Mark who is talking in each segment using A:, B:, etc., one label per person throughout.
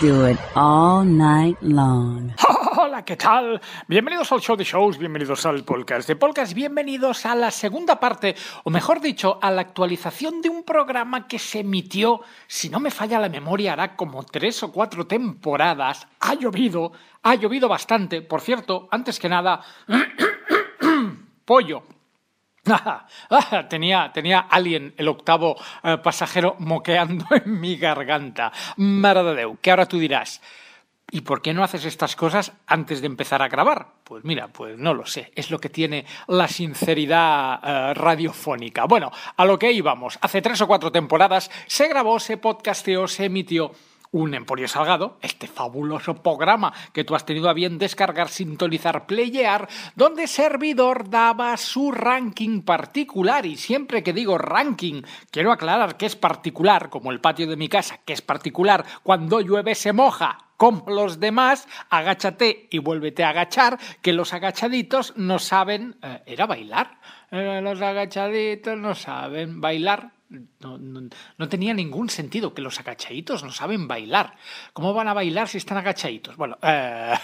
A: Do it all night long.
B: Hola, ¿qué tal? Bienvenidos al show de shows, bienvenidos al podcast de podcast, bienvenidos a la segunda parte, o mejor dicho, a la actualización de un programa que se emitió, si no me falla la memoria, hará como tres o cuatro temporadas. Ha llovido, ha llovido bastante. Por cierto, antes que nada, pollo. tenía, tenía alguien, el octavo eh, pasajero, moqueando en mi garganta. Mare de Déu, que ahora tú dirás, ¿y por qué no haces estas cosas antes de empezar a grabar? Pues mira, pues no lo sé, es lo que tiene la sinceridad eh, radiofónica. Bueno, a lo que íbamos, hace tres o cuatro temporadas se grabó, se podcasteó, se emitió un Emporio Salgado, este fabuloso programa que tú has tenido a bien descargar, sintonizar, playear, donde servidor daba su ranking particular. Y siempre que digo ranking, quiero aclarar que es particular, como el patio de mi casa, que es particular, cuando llueve se moja. Como los demás, agáchate y vuélvete a agachar, que los agachaditos no saben. Eh, ¿Era bailar? Eh, los agachaditos no saben bailar. No, no, tenía ningún sentido que los agachaditos no saben bailar. ¿Cómo van a bailar si están agachaditos? Bueno, eh,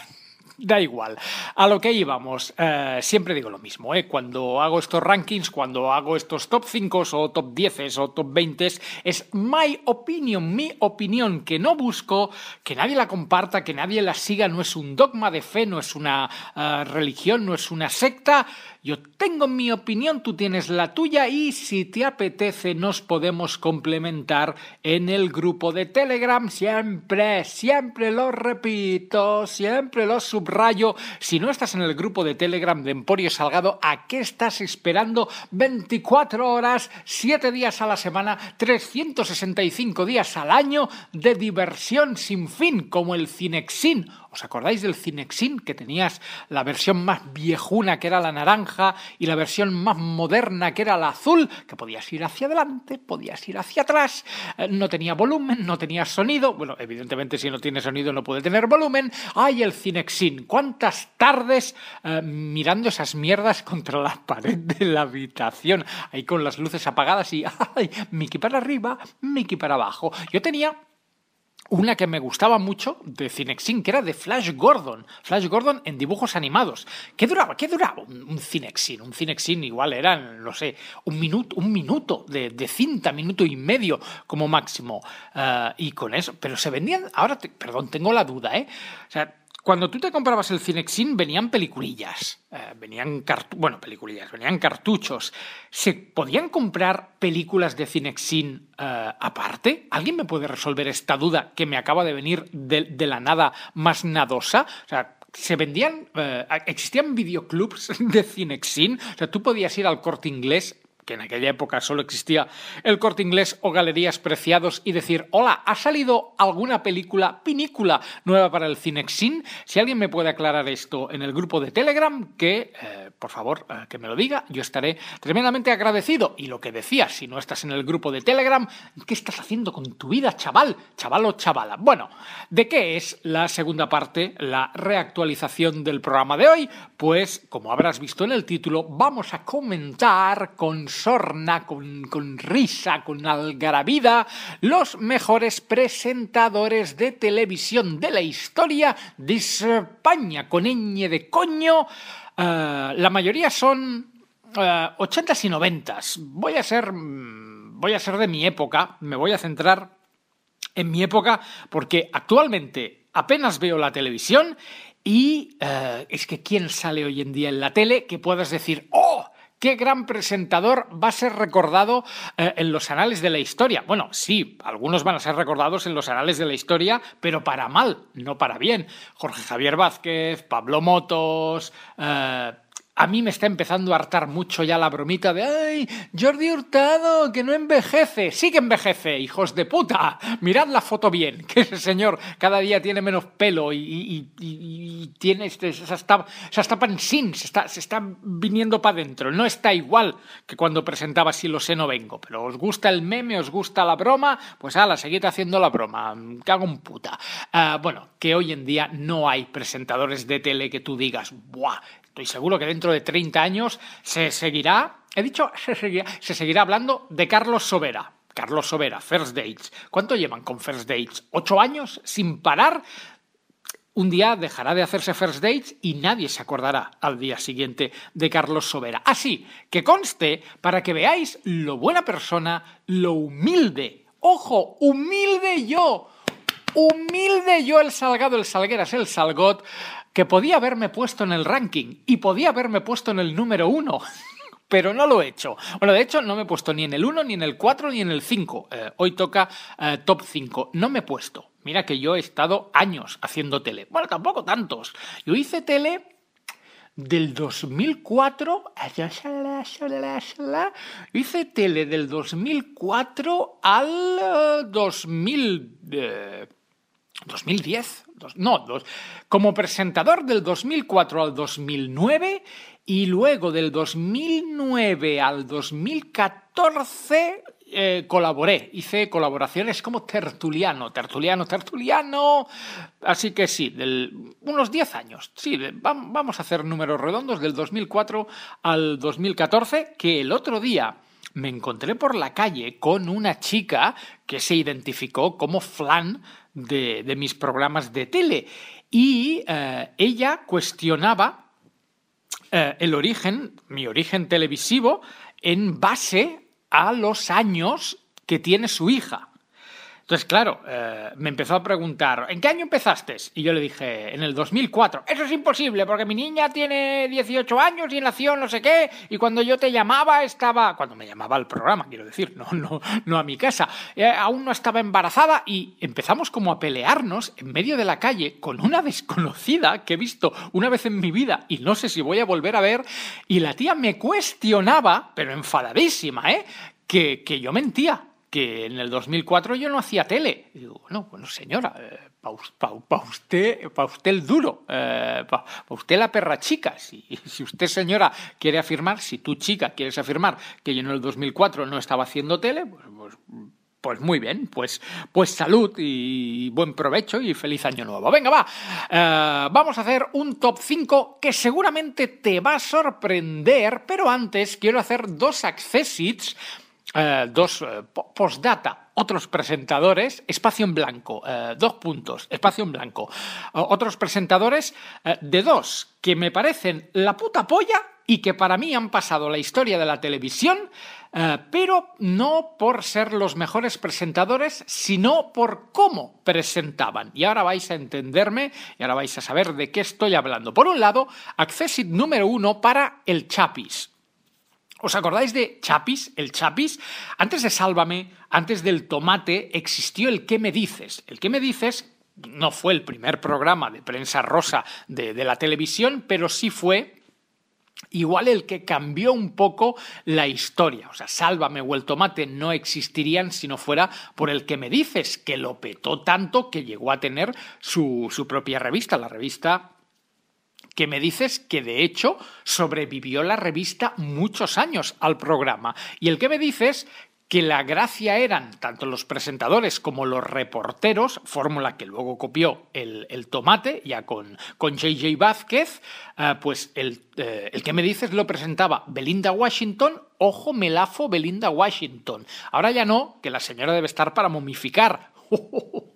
B: da igual. A lo que íbamos, eh, siempre digo lo mismo. ¿eh? Cuando hago estos rankings, cuando hago estos top 5 o top 10 o top 20, es my opinion, mi opinión, que no busco que nadie la comparta, que nadie la siga. No es un dogma de fe, no es una uh, religión, no es una secta. Yo tengo mi opinión, tú tienes la tuya y si te apetece nos podemos complementar en el grupo de Telegram. Siempre, siempre lo repito, siempre lo subrayo. Si no estás en el grupo de Telegram de Emporio Salgado, ¿a qué estás esperando? 24 horas, 7 días a la semana, 365 días al año de diversión sin fin, como el Cinexin ¿Os acordáis del Cinexin? Que tenías la versión más viejuna, que era la naranja, y la versión más moderna, que era la azul, que podías ir hacia adelante, podías ir hacia atrás, eh, no tenía volumen, no tenía sonido. Bueno, evidentemente si no tiene sonido no puede tener volumen. ¡Ay, el Cinexin! ¿Cuántas tardes eh, mirando esas mierdas contra la pared de la habitación? Ahí con las luces apagadas y ¡ay! Mickey para arriba, Mickey para abajo. Yo tenía una que me gustaba mucho de Cinexin, que era de Flash Gordon. Flash Gordon en dibujos animados. ¿Qué duraba? ¿Qué duraba un, Cinexin? Un Cinexin igual eran, no sé, un minuto, un minuto de, de cinta, minuto y medio como máximo. Uh, y con eso, pero se vendían, ahora, te, perdón, tengo la duda, ¿eh? O sea, cuando tú te comprabas el Cinexin venían peliculillas, eh, venían bueno, peliculillas, venían cartuchos. ¿Se podían comprar películas de Cinexin eh, aparte? ¿Alguien me puede resolver esta duda que me acaba de venir de, de la nada más nadosa? O sea, se vendían, eh, existían videoclubs de Cinexin, o sea, tú podías ir al corte inglés que en aquella época solo existía el corte inglés o galerías preciados y decir, hola, ¿ha salido alguna película, pinícula nueva para el Cinexin? Si alguien me puede aclarar esto en el grupo de Telegram, que eh, por favor eh, que me lo diga, yo estaré tremendamente agradecido. Y lo que decía, si no estás en el grupo de Telegram, ¿qué estás haciendo con tu vida, chaval? Chaval o chavala. Bueno, ¿de qué es la segunda parte, la reactualización del programa de hoy? Pues, como habrás visto en el título, vamos a comentar con sorna, con, con risa, con algarabida, los mejores presentadores de televisión de la historia de España, con ñ de coño. Eh, la mayoría son eh, 80s y 90s. Voy a ser mm, voy a ser de mi época, me voy a centrar en mi época porque actualmente apenas veo la televisión y eh, es que quién sale hoy en día en la tele que puedas decir, ¡oh! ¿Qué gran presentador va a ser recordado eh, en los anales de la historia? Bueno, sí, algunos van a ser recordados en los anales de la historia, pero para mal, no para bien. Jorge Javier Vázquez, Pablo Motos, eh, a mí me está empezando a hartar mucho ya la bromita de ¡Ay, Jordi Hurtado, que no envejece! ¡Sí que envejece, hijos de puta! Mirad la foto bien, que ese señor cada día tiene menos pelo y, tiene este, se está, se está se está, se está viniendo para adentro. No está igual que cuando presentaba Si lo sé, no vengo. Pero os gusta el meme, os gusta la broma, pues ala, seguid haciendo la broma. Cago en puta. Ah, bueno, que hoy en día no hay presentadores de tele que tú digas, ¡buah! Estoy seguro que dentro de 30 años se seguirá, he dicho, se seguirá, se seguirá hablando de Carlos Sobera. Carlos Sobera, First Dates. ¿Cuánto llevan con First Dates? ¿Ocho años sin parar? Un día dejará de hacerse First Dates y nadie se acordará al día siguiente de Carlos Sobera. Así que conste para que veáis lo buena persona, lo humilde. Ojo, humilde yo. Humilde yo el Salgado, el Salgueras, el Salgot, que podía haberme puesto en el ranking y podía haberme puesto en el número uno. Pero no lo he hecho. Bueno, de hecho, no me he puesto ni en el 1, ni en el 4, ni en el 5. Eh, hoy toca eh, top 5. No me he puesto. Mira que yo he estado años haciendo tele. Bueno, tampoco tantos. Yo hice tele del 2004. Hice tele del 2004 al eh, 2000. eh, 2010, no, dos- como presentador del 2004 al 2009 y luego del 2009 al 2014 eh, colaboré, hice colaboraciones como tertuliano, tertuliano, tertuliano, así que sí, del- unos 10 años, sí, vamos a hacer números redondos del 2004 al 2014, que el otro día me encontré por la calle con una chica que se identificó como flan de, de mis programas de tele y eh, ella cuestionaba eh, el origen, mi origen televisivo, en base a los años que tiene su hija. Entonces, claro, eh, me empezó a preguntar, ¿en qué año empezaste? Y yo le dije, en el 2004. Eso es imposible, porque mi niña tiene 18 años y nació no sé qué, y cuando yo te llamaba estaba, cuando me llamaba al programa, quiero decir, no, no, no a mi casa, eh, aún no estaba embarazada y empezamos como a pelearnos en medio de la calle con una desconocida que he visto una vez en mi vida y no sé si voy a volver a ver, y la tía me cuestionaba, pero enfadadísima, ¿eh? Que, que yo mentía que en el 2004 yo no hacía tele. Y digo, bueno, señora, para usted, pa usted el duro, para usted la perra chica. Si, si usted, señora, quiere afirmar, si tú, chica, quieres afirmar que yo en el 2004 no estaba haciendo tele, pues, pues, pues muy bien, pues, pues salud y buen provecho y feliz año nuevo. Venga, va, eh, vamos a hacer un top 5 que seguramente te va a sorprender, pero antes quiero hacer dos accessits eh, dos eh, po- postdata, otros presentadores, espacio en blanco, eh, dos puntos, espacio en blanco. Otros presentadores eh, de dos que me parecen la puta polla y que para mí han pasado la historia de la televisión, pero no por ser los mejores presentadores, sino por cómo presentaban. Y ahora vais a entenderme y ahora vais a saber de qué estoy hablando. Por un lado, Accessit número uno para el Chapis. ¿Os acordáis de Chapis? El Chapis. Antes de Sálvame, antes del Tomate, existió el ¿Qué me dices? El ¿Qué me dices? No fue el primer programa de prensa rosa de, la televisión, pero sí fue igual el que cambió un poco la historia. O sea, Sálvame o el Tomate no existirían si no fuera por el que me dices, que lo petó tanto que llegó a tener su propia revista, la revista que me dices que de hecho sobrevivió la revista muchos años al programa. Y el que me dices que la gracia eran tanto los presentadores como los reporteros, fórmula que luego copió el, el tomate, ya con, con JJ Vázquez, eh, pues el, eh, el que me dices lo presentaba Belinda Washington, ojo melafo Belinda Washington. Ahora ya no, que la señora debe estar para momificar.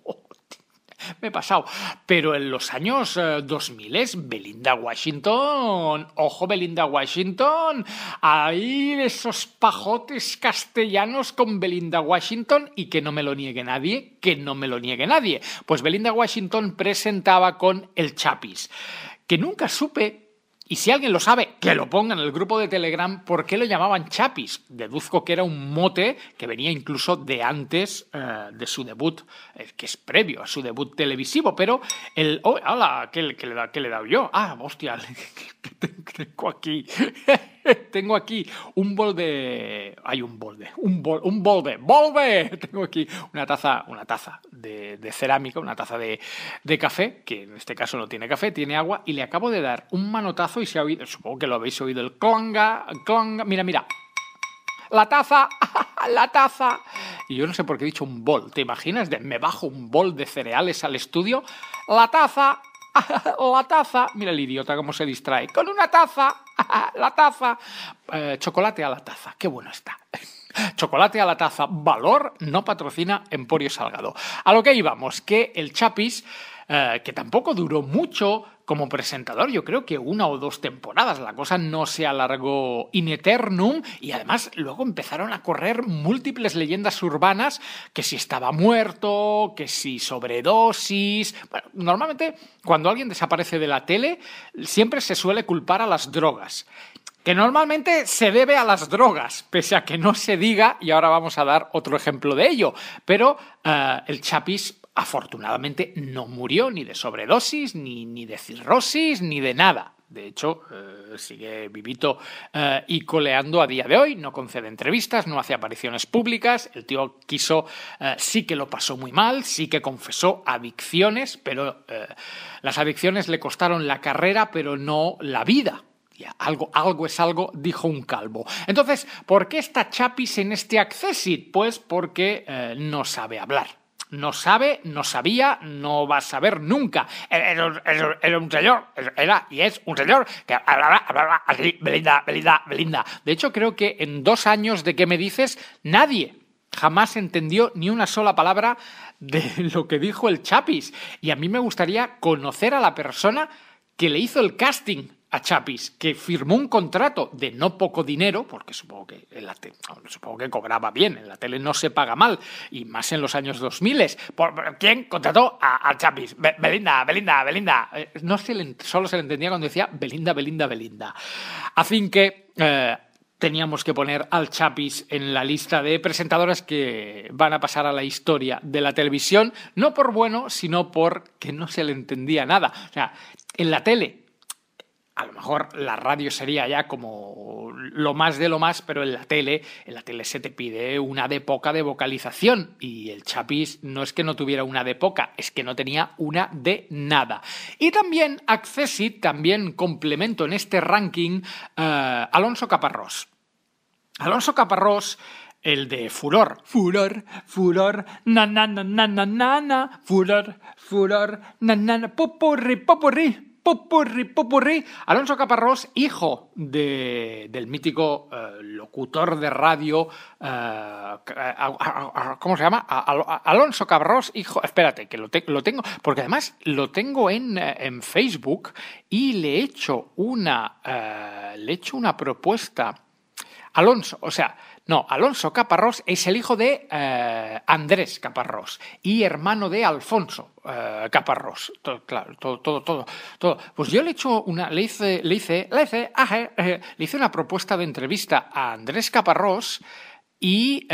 B: me he pasado. Pero en los años eh, 2000 es Belinda Washington, ojo Belinda Washington, ahí esos pajotes castellanos con Belinda Washington y que no me lo niegue nadie, que no me lo niegue nadie. Pues Belinda Washington presentaba con el Chapis, que nunca supe y si alguien lo sabe, que lo ponga en el grupo de Telegram, ¿por qué lo llamaban Chapis? Deduzco que era un mote que venía incluso de antes eh, de su debut, eh, que es previo a su debut televisivo, pero el... Oh. ¿Qué, qué le, le he dado yo? Ah, hostia, tengo aquí... Tengo aquí un bol de. Hay un bol de. Un bol, un bol de. ¡Volve! Tengo aquí una taza, una taza de, de cerámica, una taza de, de café, que en este caso no tiene café, tiene agua, y le acabo de dar un manotazo y se ha oído. Supongo que lo habéis oído el clonga, clonga. Mira, mira. La taza, la taza. Y yo no sé por qué he dicho un bol. ¿Te imaginas? Me bajo un bol de cereales al estudio. La taza, la taza. Mira el idiota cómo se distrae. Con una taza, la taza. Eh, chocolate a la taza. Qué bueno está. Chocolate a la taza. Valor no patrocina Emporio Salgado. A lo que íbamos, que el Chapis, eh, que tampoco duró mucho como presentador, yo creo que una o dos temporadas. La cosa no se alargó in eternum y además luego empezaron a correr múltiples leyendas urbanas que si estaba muerto, que si sobredosis. Bueno, normalmente cuando alguien desaparece de la tele siempre se suele culpar a las drogas que normalmente se debe a las drogas, pese a que no se diga, y ahora vamos a dar otro ejemplo de ello, pero eh, el Chapis afortunadamente no murió ni de sobredosis, ni, ni de cirrosis, ni de nada. De hecho, eh, sigue vivito eh, y coleando a día de hoy, no concede entrevistas, no hace apariciones públicas. El tío quiso, eh, sí que lo pasó muy mal, sí que confesó adicciones, pero las adicciones le costaron la carrera, pero no la vida. Algo, algo es algo, dijo un calvo. Entonces, ¿por qué está Chapis en este Accessit? Pues porque no sabe hablar. No sabe, no sabía, no va a saber nunca. Era, era- era un señor, era y es un señor que Belinda, Belinda, Belinda. De hecho, creo que en dos años de que me dices, nadie jamás entendió ni una sola palabra de lo que dijo el Chapis. Y a mí me gustaría conocer a la persona que le hizo el casting a Chapis, que firmó un contrato de no poco dinero, porque supongo que, supongo que cobraba bien, en la tele no se paga mal, y más en los años 2000. ¿Por, quién contrató a, a Chapis? Be- Belinda, Belinda, Belinda. Eh, No se le, solo se le entendía cuando decía Belinda, Belinda, Belinda. Así que... eh, teníamos que poner al Chapis en la lista de presentadoras que van a pasar a la historia de la televisión, no por bueno, sino porque no se le entendía nada. O sea, en la tele, a lo mejor la radio sería ya como lo más de lo más, pero en la tele, en la tele se te pide una de poca de vocalización y el Chapis no es que no tuviera una de poca, es que no tenía una de nada. Y también Accessit, también complemento en este ranking, eh, Alonso Caparrós. Alonso Caparrós, el de Furor. Furor, furor, na na na na na na na, furor, furor, na na na, popurri, popurri. Popurri, popurri. Alonso Caparrós, hijo de, del mítico eh, locutor de radio, eh, ¿cómo se llama? Alonso Caparrós, hijo, espérate, que lo, te- lo tengo, porque además lo tengo en, eh, en Facebook y le he hecho una, le he hecho una propuesta Alonso, o sea, no, Alonso Caparrós es el hijo de eh, Andrés Caparrós y hermano de Alfonso eh, Caparrós. Todo, claro, todo, todo, todo, todo. Pues yo le he hecho una, le hice, le hice, le hice, eh, le hice una propuesta de entrevista a Andrés Caparrós y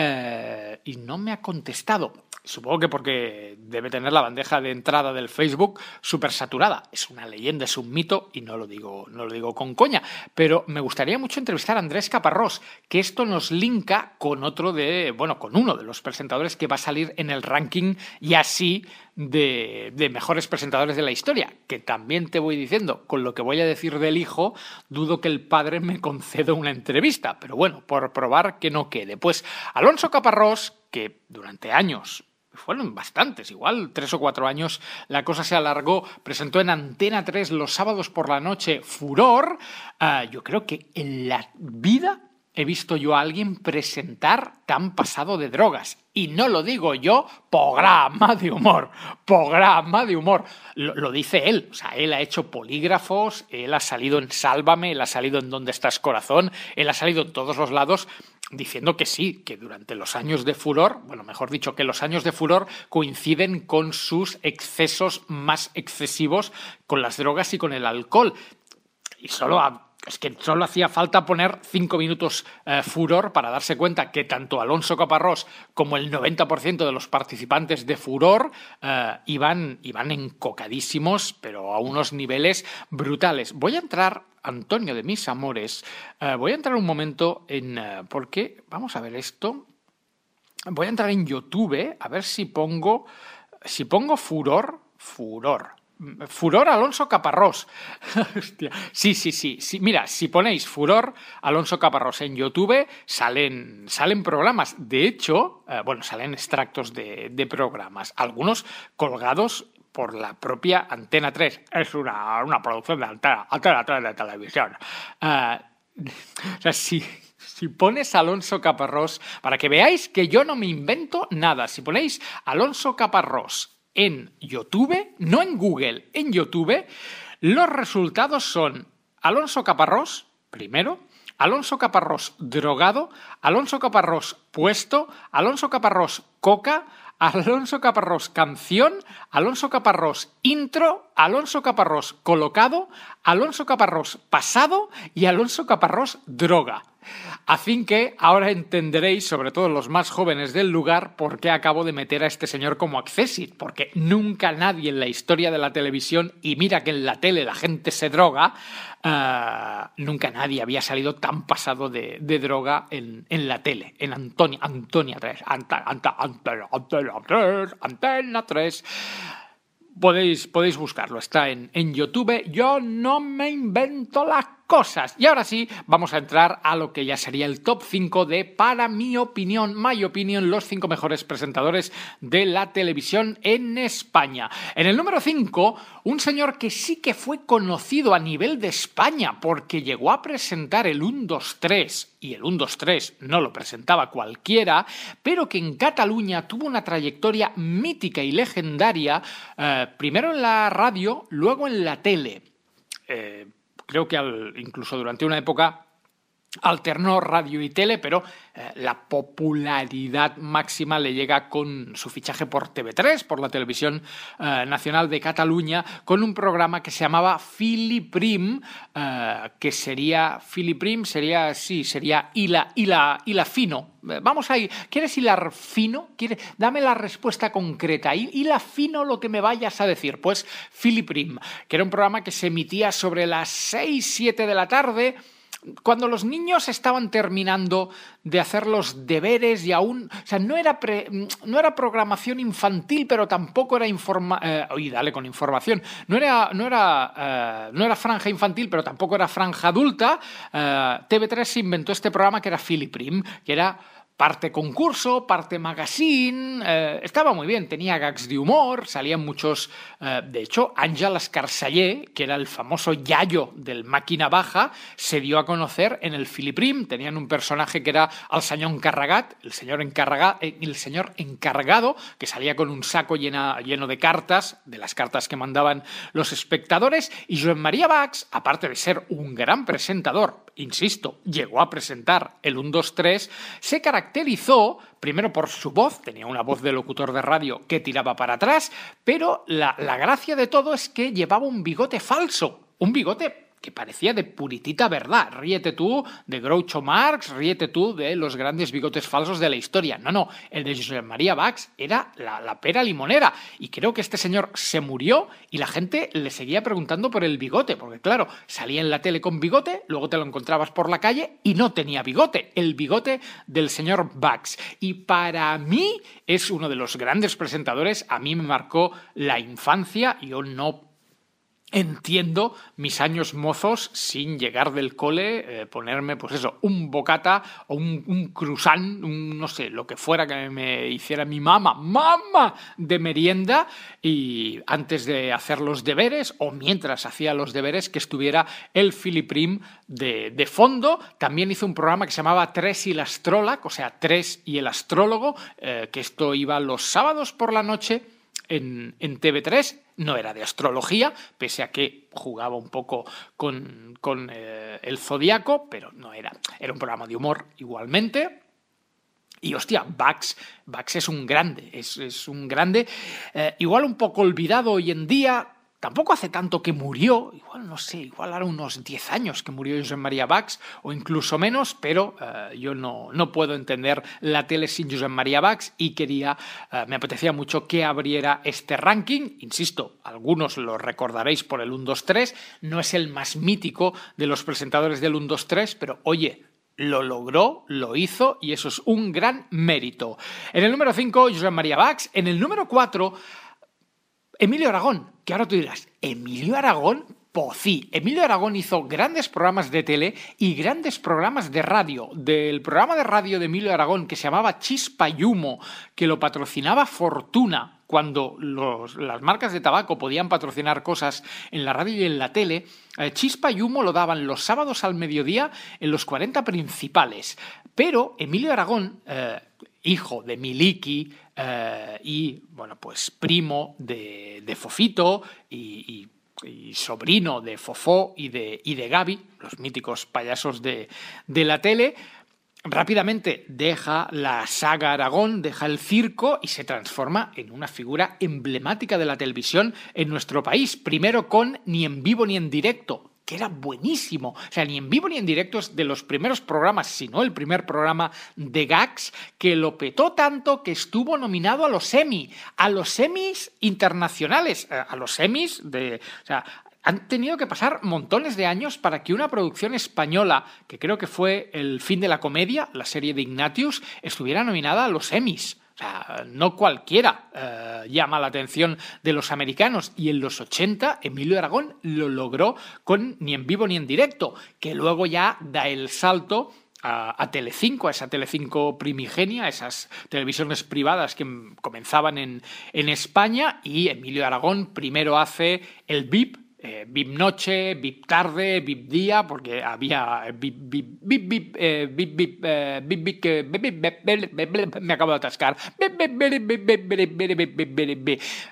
B: no me ha contestado. Supongo que porque debe tener la bandeja de entrada del Facebook súper saturada. Es una leyenda, es un mito y no lo, digo, no lo digo con coña. Pero me gustaría mucho entrevistar a Andrés Caparrós, que esto nos linka con otro de, bueno, con uno de los presentadores que va a salir en el ranking y así de, de, mejores presentadores de la historia, que también te voy diciendo, con lo que voy a decir del hijo, dudo que el padre me conceda una entrevista, pero bueno, por probar que no quede. Pues Alonso Caparrós, que durante años fueron bastantes, igual tres o cuatro años, la cosa se alargó, presentó en Antena 3 los sábados por la noche Furor. Uh, yo creo que en la vida he visto yo a alguien presentar tan pasado de drogas. Y no lo digo yo, programa de humor, programa de humor. Lo, dice él, o sea, él ha hecho polígrafos, él ha salido en Sálvame, él ha salido en Dónde estás corazón, él ha salido en todos los lados diciendo que sí, que durante los años de furor, bueno, mejor dicho, que los años de furor coinciden con sus excesos más excesivos con las drogas y con el alcohol. Y solo es que solo hacía falta poner cinco minutos eh, furor para darse cuenta que tanto Alonso Caparrós como el 90% de los participantes de furor eh, iban, iban encocadísimos, pero a unos niveles brutales. Voy a entrar, Antonio de mis amores, eh, voy a entrar un momento en... ¿Por qué? Vamos a ver esto. Voy a entrar en YouTube, a ver si pongo... Si pongo furor, furor. Furor Alonso Caparrós. Sí, sí, sí, sí. Mira, si ponéis Furor Alonso Caparrós en YouTube, salen, salen programas. De hecho, eh, bueno, salen extractos de, de, programas. Algunos colgados por la propia Antena 3. Es una, una producción de Antena, Antena 3 de televisión. Uh, o sea, si, si pones Alonso Caparrós, para que veáis que yo no me invento nada, si ponéis Alonso Caparrós en YouTube, no en Google, en YouTube, los resultados son Alonso Caparrós, primero, Alonso Caparrós drogado, Alonso Caparrós puesto, Alonso Caparrós coca, Alonso Caparrós canción, Alonso Caparrós intro, Alonso Caparrós colocado, Alonso Caparrós pasado y Alonso Caparrós droga. Así que ahora entenderéis, sobre todo los más jóvenes del lugar, por qué acabo de meter a este señor como Accessit, porque nunca nadie en la historia de la televisión, y mira que en la tele la gente se droga, uh, nunca nadie había salido tan pasado de, de droga en, en, la tele, en Antonia, Antonia 3, Anta, Anta, Antena, Antena 3, Antena 3 podéis, podéis buscarlo, está en, en YouTube. Yo no me invento las cosas. Y ahora sí, vamos a entrar a lo que ya sería el top 5 de, para mi opinión, my opinion, los 5 mejores presentadores de la televisión en España. En el número 5, un señor que sí que fue conocido a nivel de España porque llegó a presentar el 1, 2, 3 y el 1, 2, 3 no lo presentaba cualquiera, pero que en Cataluña tuvo una trayectoria mítica y legendaria, eh, primero en la radio, luego en la tele. Eh, creo que al, incluso durante una época alternó radio y tele, pero eh, la popularidad máxima le llega con su fichaje por TV3, por la televisión eh, nacional de Cataluña, con un programa que se llamaba Filiprim, eh, que sería Filiprim, sería sí, sería hila, hila, hila fino. Vamos ahí, ¿quieres hilar fino? ¿Quieres? Dame la respuesta concreta. Hila fino lo que me vayas a decir. Pues Filiprim, que era un programa que se emitía sobre las 6, 7 de la tarde cuando los niños estaban terminando de hacer los deberes y aún, o sea, no era, no era programación infantil, pero tampoco era informa, eh, oye, dale con información, no era, no era, eh, no era franja infantil, pero tampoco era franja adulta. Eh, TV3 se inventó este programa que era Filiprim, que era parte concurso, parte magazine, eh, estaba muy bien, tenía gags de humor, salían muchos, eh, de hecho, Àngel Escarceller, que era el famoso yayo del Máquina Baja, se dio a conocer en el Filiprim, tenían un personaje que era el señor encarregat, el señor, eh, el señor encargado, que salía con un saco llena, lleno de cartas, de las cartas que mandaban los espectadores, y Joan María Bax, aparte de ser un gran presentador, insisto, llegó a presentar el 1, 2, 3, se caracterizó primero por su voz, tenía una voz de locutor de radio que tiraba para atrás, pero la, la gracia de todo es que llevaba un bigote falso, un bigote que parecía de puritita verdad. Ríete tú de Groucho Marx, ríete tú de los grandes bigotes falsos de la historia. No, no, el de José María Bax era la, la pera limonera. Y creo que este señor se murió y la gente le seguía preguntando por el bigote, porque claro, salía en la tele con bigote, luego te lo encontrabas por la calle y no tenía bigote, el bigote del señor Bax. Y para mí es uno de los grandes presentadores, a mí me marcó la infancia, yo no entiendo mis años mozos sin llegar del cole, eh, ponerme, pues eso, un bocata o un, un croissant, un, no sé, lo que fuera que me hiciera mi mamá, mamá de merienda, y antes de hacer los deberes o mientras hacía los deberes, que estuviera el Filiprim de, de fondo. También hizo un programa que se llamaba Tres y el astrólogo, o sea, Tres y el astrólogo, eh, que esto iba los sábados por la noche en, en, TV3, no era de astrología, pese a que jugaba un poco con, con eh, el zodiaco, pero no era, era un programa de humor igualmente. Y hostia, Bax, Bax es un grande, es, es un grande, eh, igual un poco olvidado hoy en día, Tampoco hace tanto que murió, igual no sé, igual ahora unos 10 años que murió José María Bax, o incluso menos, pero uh, yo no, no, puedo entender la tele sin José María Bax y quería, uh, me apetecía mucho que abriera este ranking. Insisto, algunos lo recordaréis por el 1-2-3, no es el más mítico de los presentadores del 1-2-3, pero oye, lo logró, lo hizo y eso es un gran mérito. En el número 5, José María Bax. En el número 4, Emilio Aragón, que ahora tú dirás, ¿Emilio Aragón? Pocí. Emilio Aragón hizo grandes programas de tele y grandes programas de radio. Del programa de radio de Emilio Aragón que se llamaba Chispa y Humo, que lo patrocinaba Fortuna, cuando las marcas de tabaco podían patrocinar cosas en la radio y en la tele, eh, Chispa y Humo lo daban los sábados al mediodía en los 40 principales. Pero Emilio Aragón, eh, hijo de Miliki eh, y, bueno, pues primo de, de Fofito y, y, sobrino de Fofó y de, y de Gaby, los míticos payasos de, de la tele, rápidamente deja la saga Aragón, deja el circo y se transforma en una figura emblemática de la televisión en nuestro país, primero con Ni en vivo ni en directo, que era buenísimo. O sea, ni en vivo ni en directo es de los primeros programas, sino el primer programa de Gags, que lo petó tanto que estuvo nominado a los Emmy, a los Emmys internacionales, a los Emmys de... O sea, han tenido que pasar montones de años para que una producción española, que creo que fue El fin de la comedia, la serie de Ignatius, estuviera nominada a los Emmys. No cualquiera eh, llama la atención de los americanos. Y en los 80, Emilio Aragón lo logró con ni en vivo ni en directo, que luego ya da el salto a, a Telecinco, a esa Telecinco primigenia, esas televisiones privadas que comenzaban en, en España. Y Emilio Aragón primero hace el VIP, eh, VIP noche, VIP tarde, VIP día, porque había VIP, VIP, VIP, VIP, eh, VIP, eh, VIP, me acabo de atascar.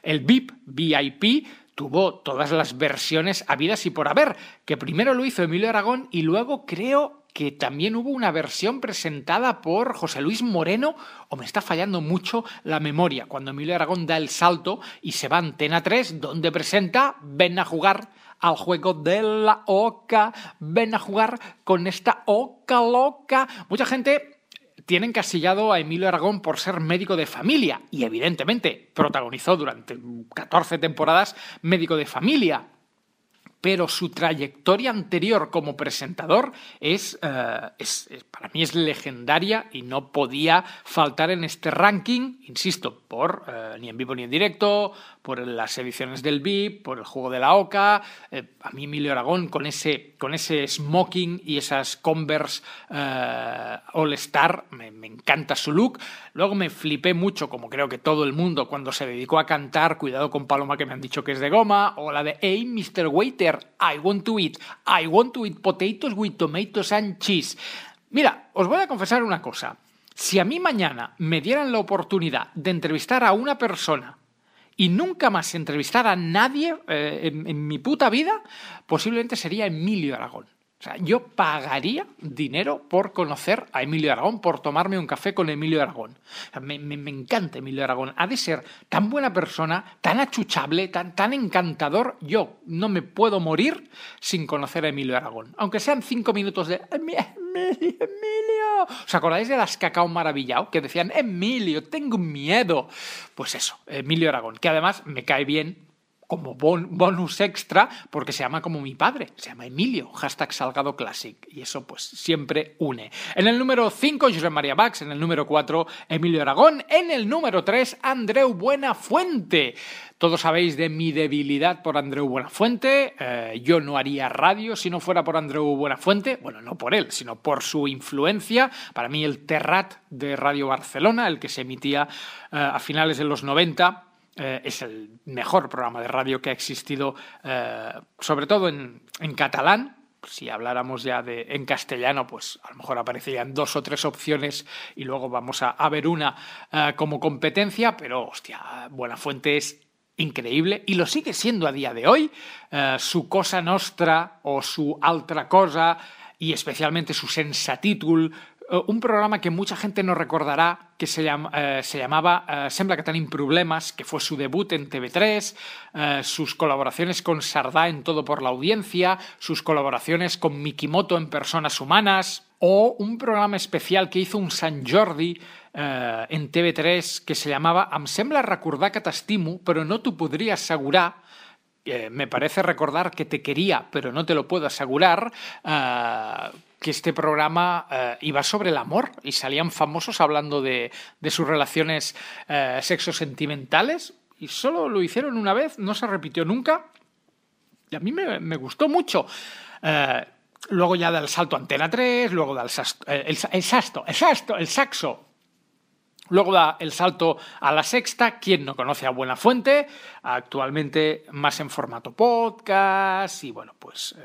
B: El VIP, VIP, tuvo todas las versiones habidas y por haber, que primero lo hizo Emilio Aragón y luego creo que también hubo una versión presentada por José Luis Moreno, o me está fallando mucho la memoria, cuando Emilio Aragón da el salto y se va a Antena 3, donde presenta Ven a jugar al juego de la oca, ven a jugar con esta oca loca. Mucha gente tiene encasillado a Emilio Aragón por ser médico de familia, y evidentemente protagonizó durante 14 temporadas médico de familia, pero su trayectoria anterior como presentador es, uh, es, para mí es legendaria y no podía faltar en este ranking, insisto, por uh, ni en vivo ni en directo, por las ediciones del VIP, por el juego de la OCA, eh, a mí Emilio Aragón con ese, con ese smoking y esas Converse All Star, me, me encanta su look. Luego me flipé mucho, como creo que todo el mundo, cuando se dedicó a cantar Cuidado con Paloma que me han dicho que es de goma, o la de Hey, Mr. Waiter, I want to eat, I want to eat potatoes with tomatoes and cheese. Mira, os voy a confesar una cosa. Si a mí mañana me dieran la oportunidad de entrevistar a una persona y nunca más entrevistar a nadie eh, en, en, mi puta vida, posiblemente sería Emilio Aragón. O sea, yo pagaría dinero por conocer a Emilio Aragón, por tomarme un café con Emilio Aragón. Me, encanta Emilio Aragón. Ha de ser tan buena persona, tan achuchable, tan, tan encantador. Yo no me puedo morir sin conocer a Emilio Aragón. Aunque sean cinco minutos de "Emi- Emilio, Emilio. ¿Os acordáis de las cacao maravillado? Que decían, Emilio, tengo miedo. Pues eso, Emilio Aragón, que además me cae bien como bon- bonus extra porque se llama como mi padre, se llama Emilio, hashtag Salgado Classic, y eso pues siempre une. En el número 5, Josep María Bax, en el número 4, Emilio Aragón, en el número 3, Andreu Buenafuente. Todos sabéis de mi debilidad por Andreu Buenafuente, eh, yo no haría radio si no fuera por Andreu Buenafuente, bueno, no por él, sino por su influencia, para mí el Terrat de Radio Barcelona, el que se emitía eh, a finales de los 90, eh, es el mejor programa de radio que ha existido, eh, sobre todo en, catalán. Si habláramos ya de en castellano, pues a lo mejor aparecerían dos o tres opciones y luego vamos a, ver una eh, como competencia, pero hostia, Buenafuente es increíble y lo sigue siendo a día de hoy. Su cosa nostra o su altra cosa y especialmente su sensatítol, eh, un programa que mucha gente no recordará, que se, llam- eh, se llamaba eh, Sembla que tenim problemas, que fue su debut en TV3, eh, sus colaboraciones con Sardá en Todo por la Audiencia, sus colaboraciones con Mikimoto en Personas Humanas, o un programa especial que hizo un Sant Jordi eh, en TV3 que se llamava Em sembla recordar que t'estimo, no t'ho podria assegurar, eh, me parece recordar que te quería, pero no te lo puedo asegurar, eh, que este programa eh, iba sobre el amor y salían famosos hablando de, de sus relaciones eh, sexosentimentales y solo lo hicieron una vez, no se repitió nunca y a mí me, me gustó mucho. Eh, luego ya del salto Antena 3, luego del el, el sasto, el sasto, el saxo, Luego da el salto a la sexta. ¿Quién no conoce a Buenafuente? Actualmente más en formato podcast y bueno, pues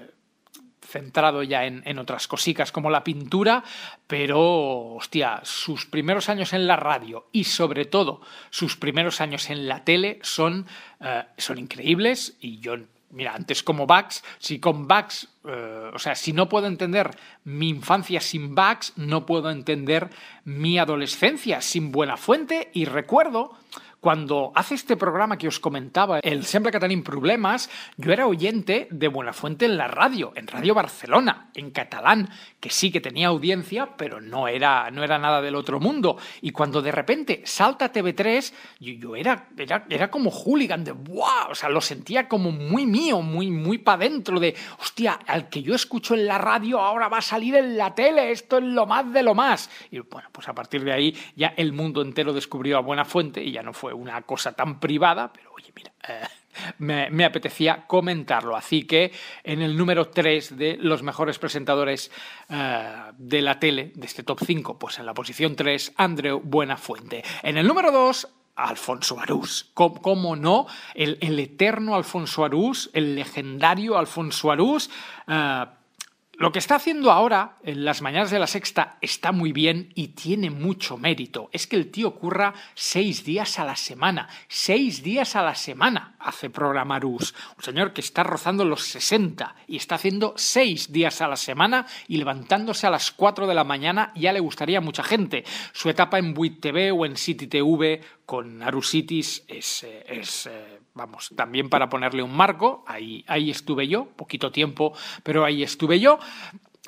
B: centrado ya en, en otras cositas como la pintura, pero hostia, sus primeros años en la radio y sobre todo sus primeros años en la tele son, eh, son increíbles y yo Mira, antes como Bax, si con Bax, eh, o sea, si no puedo entender mi infancia sin Bax, no puedo entender mi adolescencia sin Buenafuente. Y recuerdo cuando hace este programa que os comentaba, el Siempre que tenim problemas, yo era oyente de Buenafuente en la radio, en Radio Barcelona, en catalán, que sí que tenía audiencia, pero no era, no era nada del otro mundo. Y cuando de repente salta a TV3, yo, yo era, era, era como hooligan de ¡buah! O sea, lo sentía como muy mío, muy, muy para dentro de hostia, al que yo escucho en la radio ahora va a salir en la tele, esto es lo más de lo más. Y bueno, pues a partir de ahí ya el mundo entero descubrió a Buenafuente y ya no fue una cosa tan privada, pero oye, mira. eh, me, apetecía comentarlo. Así que en el número 3 de los mejores presentadores eh, de la tele, de este top 5, pues en la posición 3, Andreu Buenafuente. En el número 2, Alfonso Arús. ¿Cómo, cómo no? El, el eterno Alfonso Arús, el legendario Alfonso Arús. eh, lo que está haciendo ahora en las mañanas de la sexta está muy bien y tiene mucho mérito. Es que el tío curra seis días a la semana. Seis días a la semana hace programa Arús. Un señor que está rozando los 60 y está haciendo seis días a la semana y levantándose a las 4 de la mañana ya le gustaría a mucha gente. Su etapa en Buit TV o en City TV con Arusitis es, eh, es eh, vamos, también para ponerle un marco, ahí, ahí estuve yo, poquito tiempo, pero ahí estuve yo.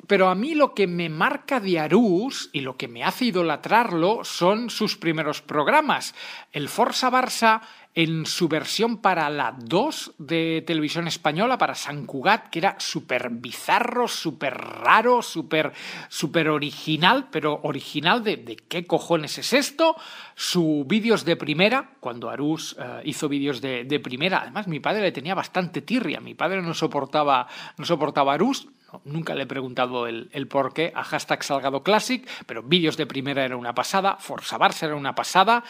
B: Pero a mí lo que me marca de Arús y lo que me hace idolatrarlo son sus primeros programas. El Forza Barça en su versión para la 2 de televisión española, para San Cugat, que era súper bizarro, súper raro, súper súper original, pero original de, de qué cojones es esto. Su vídeos de primera, cuando Arús eh, hizo vídeos de, de primera, además mi padre le tenía bastante tirria, mi padre no soportaba, no soportaba Arús, nunca le he preguntado el, el por qué a hashtag Salgado Classic, pero vídeos de primera era una pasada, Forza era una pasada.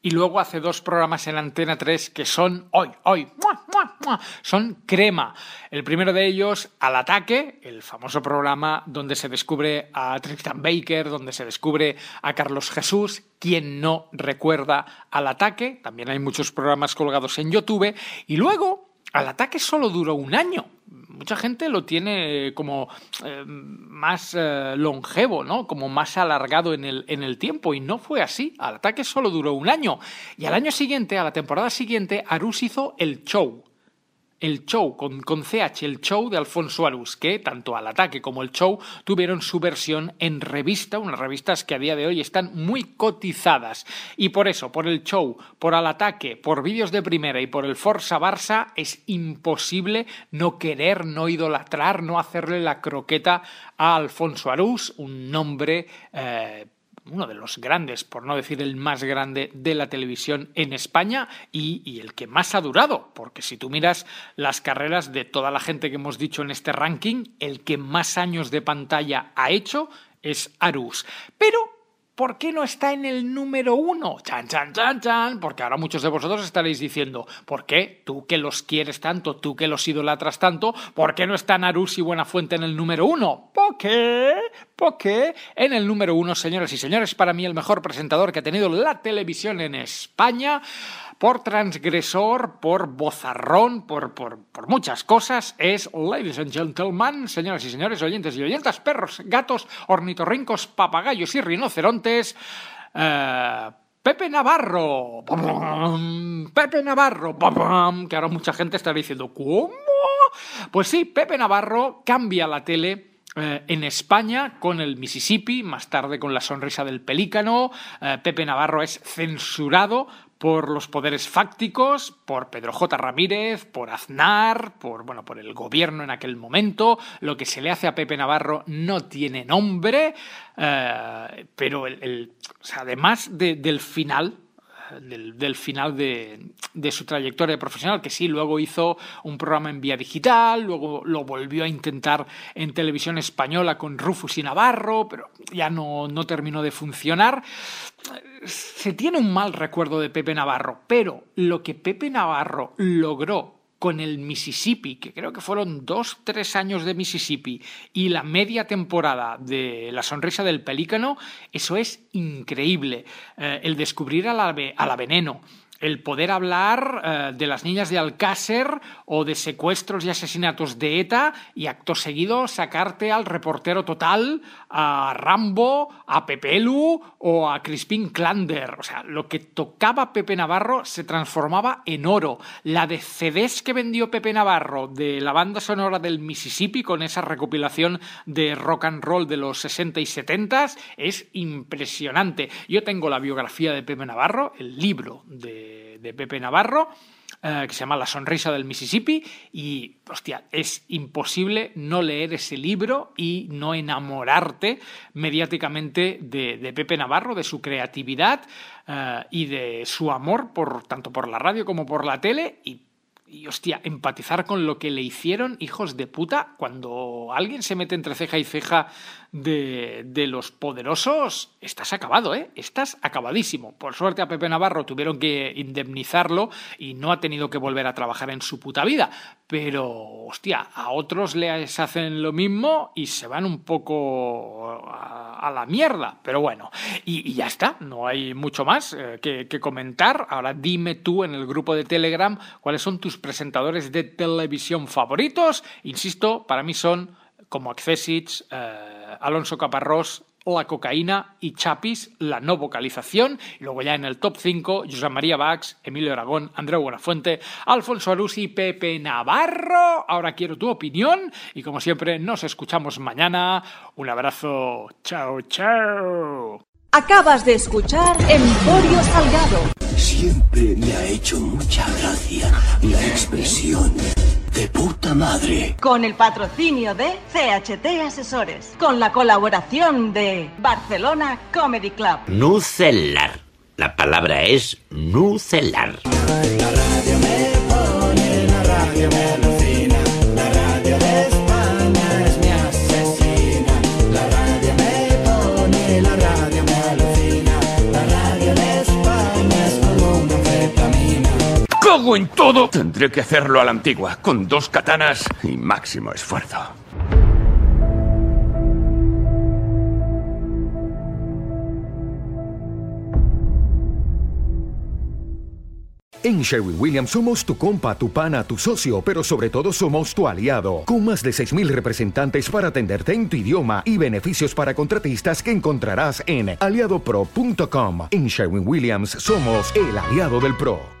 B: Y luego hace dos programas en Antena 3 que son hoy, hoy, son crema. El primero de ellos, Al Ataque, el famoso programa donde se descubre a Tristan Baker, donde se descubre a Carlos Jesús. Quien no recuerda Al Ataque, también hay muchos programas colgados en YouTube. Y luego, Al Ataque solo duró un año mucha gente lo tiene como eh, más eh, longevo, ¿no? Como más alargado en el, en el tiempo. Y no fue así. Al ataque solo duró un año. Y al año siguiente, a la temporada siguiente, Arús hizo el show el show con, con, CH, el show de Alfonso Arús, que tanto al ataque como el show tuvieron su versión en revista, unas revistas que a día de hoy están muy cotizadas. Y por eso, por el show, por al ataque, por vídeos de primera y por el Forza Barça, es imposible no querer, no idolatrar, no hacerle la croqueta a Alfonso Arús, un nombre eh, uno de los grandes, por no decir el más grande de la televisión en España y, el que más ha durado, porque si tú miras las carreras de toda la gente que hemos dicho en este ranking, el que más años de pantalla ha hecho es Arús. Pero ¿Por qué no está en el número uno? Chan, chan, chan, chan. Porque ahora muchos de vosotros estaréis diciendo, ¿por qué? Tú que los quieres tanto, tú que los idolatras tanto, ¿por qué no está Narus y Buenafuente en el número uno? ¿Por qué? ¿Por qué? En el número uno, señoras y señores, para mí el mejor presentador que ha tenido la televisión en España por transgresor, por bozarrón, por, por, por, muchas cosas, es, ladies and gentlemen, señoras y señores, oyentes y oyentas, perros, gatos, ornitorrincos, papagayos y rinocerontes, eh, Pepe Navarro, Pepe Navarro, que ahora mucha gente estará diciendo, ¿cómo? Pues sí, Pepe Navarro cambia la tele eh, en España con el Mississippi, más tarde con la sonrisa del pelícano. Eh, Pepe Navarro es censurado por los poderes fácticos, por Pedro J. Ramírez, por Aznar, por, bueno, por el gobierno en aquel momento. Lo que se le hace a Pepe Navarro no tiene nombre, eh, pero el, además del final, del, final de, de, su trayectoria profesional, que sí, luego hizo un programa en vía digital, luego lo volvió a intentar en televisión española con Rufus y Navarro, pero ya no, no terminó de funcionar. Se tiene un mal recuerdo de Pepe Navarro, pero lo que Pepe Navarro logró con el Mississippi, que creo que fueron dos, tres años de Mississippi, y la media temporada de La Sonrisa del Pelícano, eso es increíble. Eh, el descubrir a la, a la veneno, el poder hablar eh, de las niñas de Alcácer o de secuestros y asesinatos de ETA y acto seguido sacarte al reportero total, a Rambo, a Pepelu o a Crispin Klander. O sea, lo que tocaba Pepe Navarro se transformaba en oro. La de CDs que vendió Pepe Navarro de la banda sonora del Mississippi con esa recopilación de rock and roll de los 60 y 70 es impresionante. Yo tengo la biografía de Pepe Navarro, el libro de de, Pepe Navarro, eh, que se llama La sonrisa del Mississippi, y, hostia, es imposible no leer ese libro y no enamorarte mediáticamente de, Pepe Navarro, de su creatividad eh, y de su amor por tanto por la radio como por la tele y hostia, empatizar con lo que le hicieron hijos de puta cuando alguien se mete entre ceja y ceja de, de, los poderosos, estás acabado, ¿eh? Estás acabadísimo. Por suerte a Pepe Navarro tuvieron que indemnizarlo y no ha tenido que volver a trabajar en su puta vida. Pero, hostia, a otros les hacen lo mismo y se van un poco a, la mierda. Pero bueno, y, ya está, no hay mucho más eh, que, comentar. Ahora dime tú en el grupo de Telegram cuáles son tus presentadores de televisión favoritos. Insisto, para mí son como Accessits, eh, Alonso Caparrós, La Cocaína y Chapis, la no vocalización. Y luego ya en el top 5, José María Bax, Emilio Aragón, Andreu Buenafuente, Alfonso Arús y Pepe Navarro. Ahora quiero tu opinión y como siempre nos escuchamos mañana. Un abrazo. Chao, chao.
C: Acabas de escuchar Emporio Salgado.
D: Siempre me ha hecho mucha gracia la expresión de puta madre.
E: Con el patrocinio de CHT Asesores. Con la colaboración de Barcelona Comedy Club.
F: Nucelar. La palabra es nucelar.
D: La radio me pone, la radio me
G: ¡Cago en todo! Tendré que hacerlo a la antigua, con dos katanas y máximo esfuerzo.
H: En Sherwin Williams somos tu compa, tu pana, tu socio, pero sobre todo somos tu aliado, con más de 6.000 representantes para atenderte en tu idioma y beneficios para contratistas que encontrarás en aliadopro.com. En Sherwin Williams somos el aliado del PRO.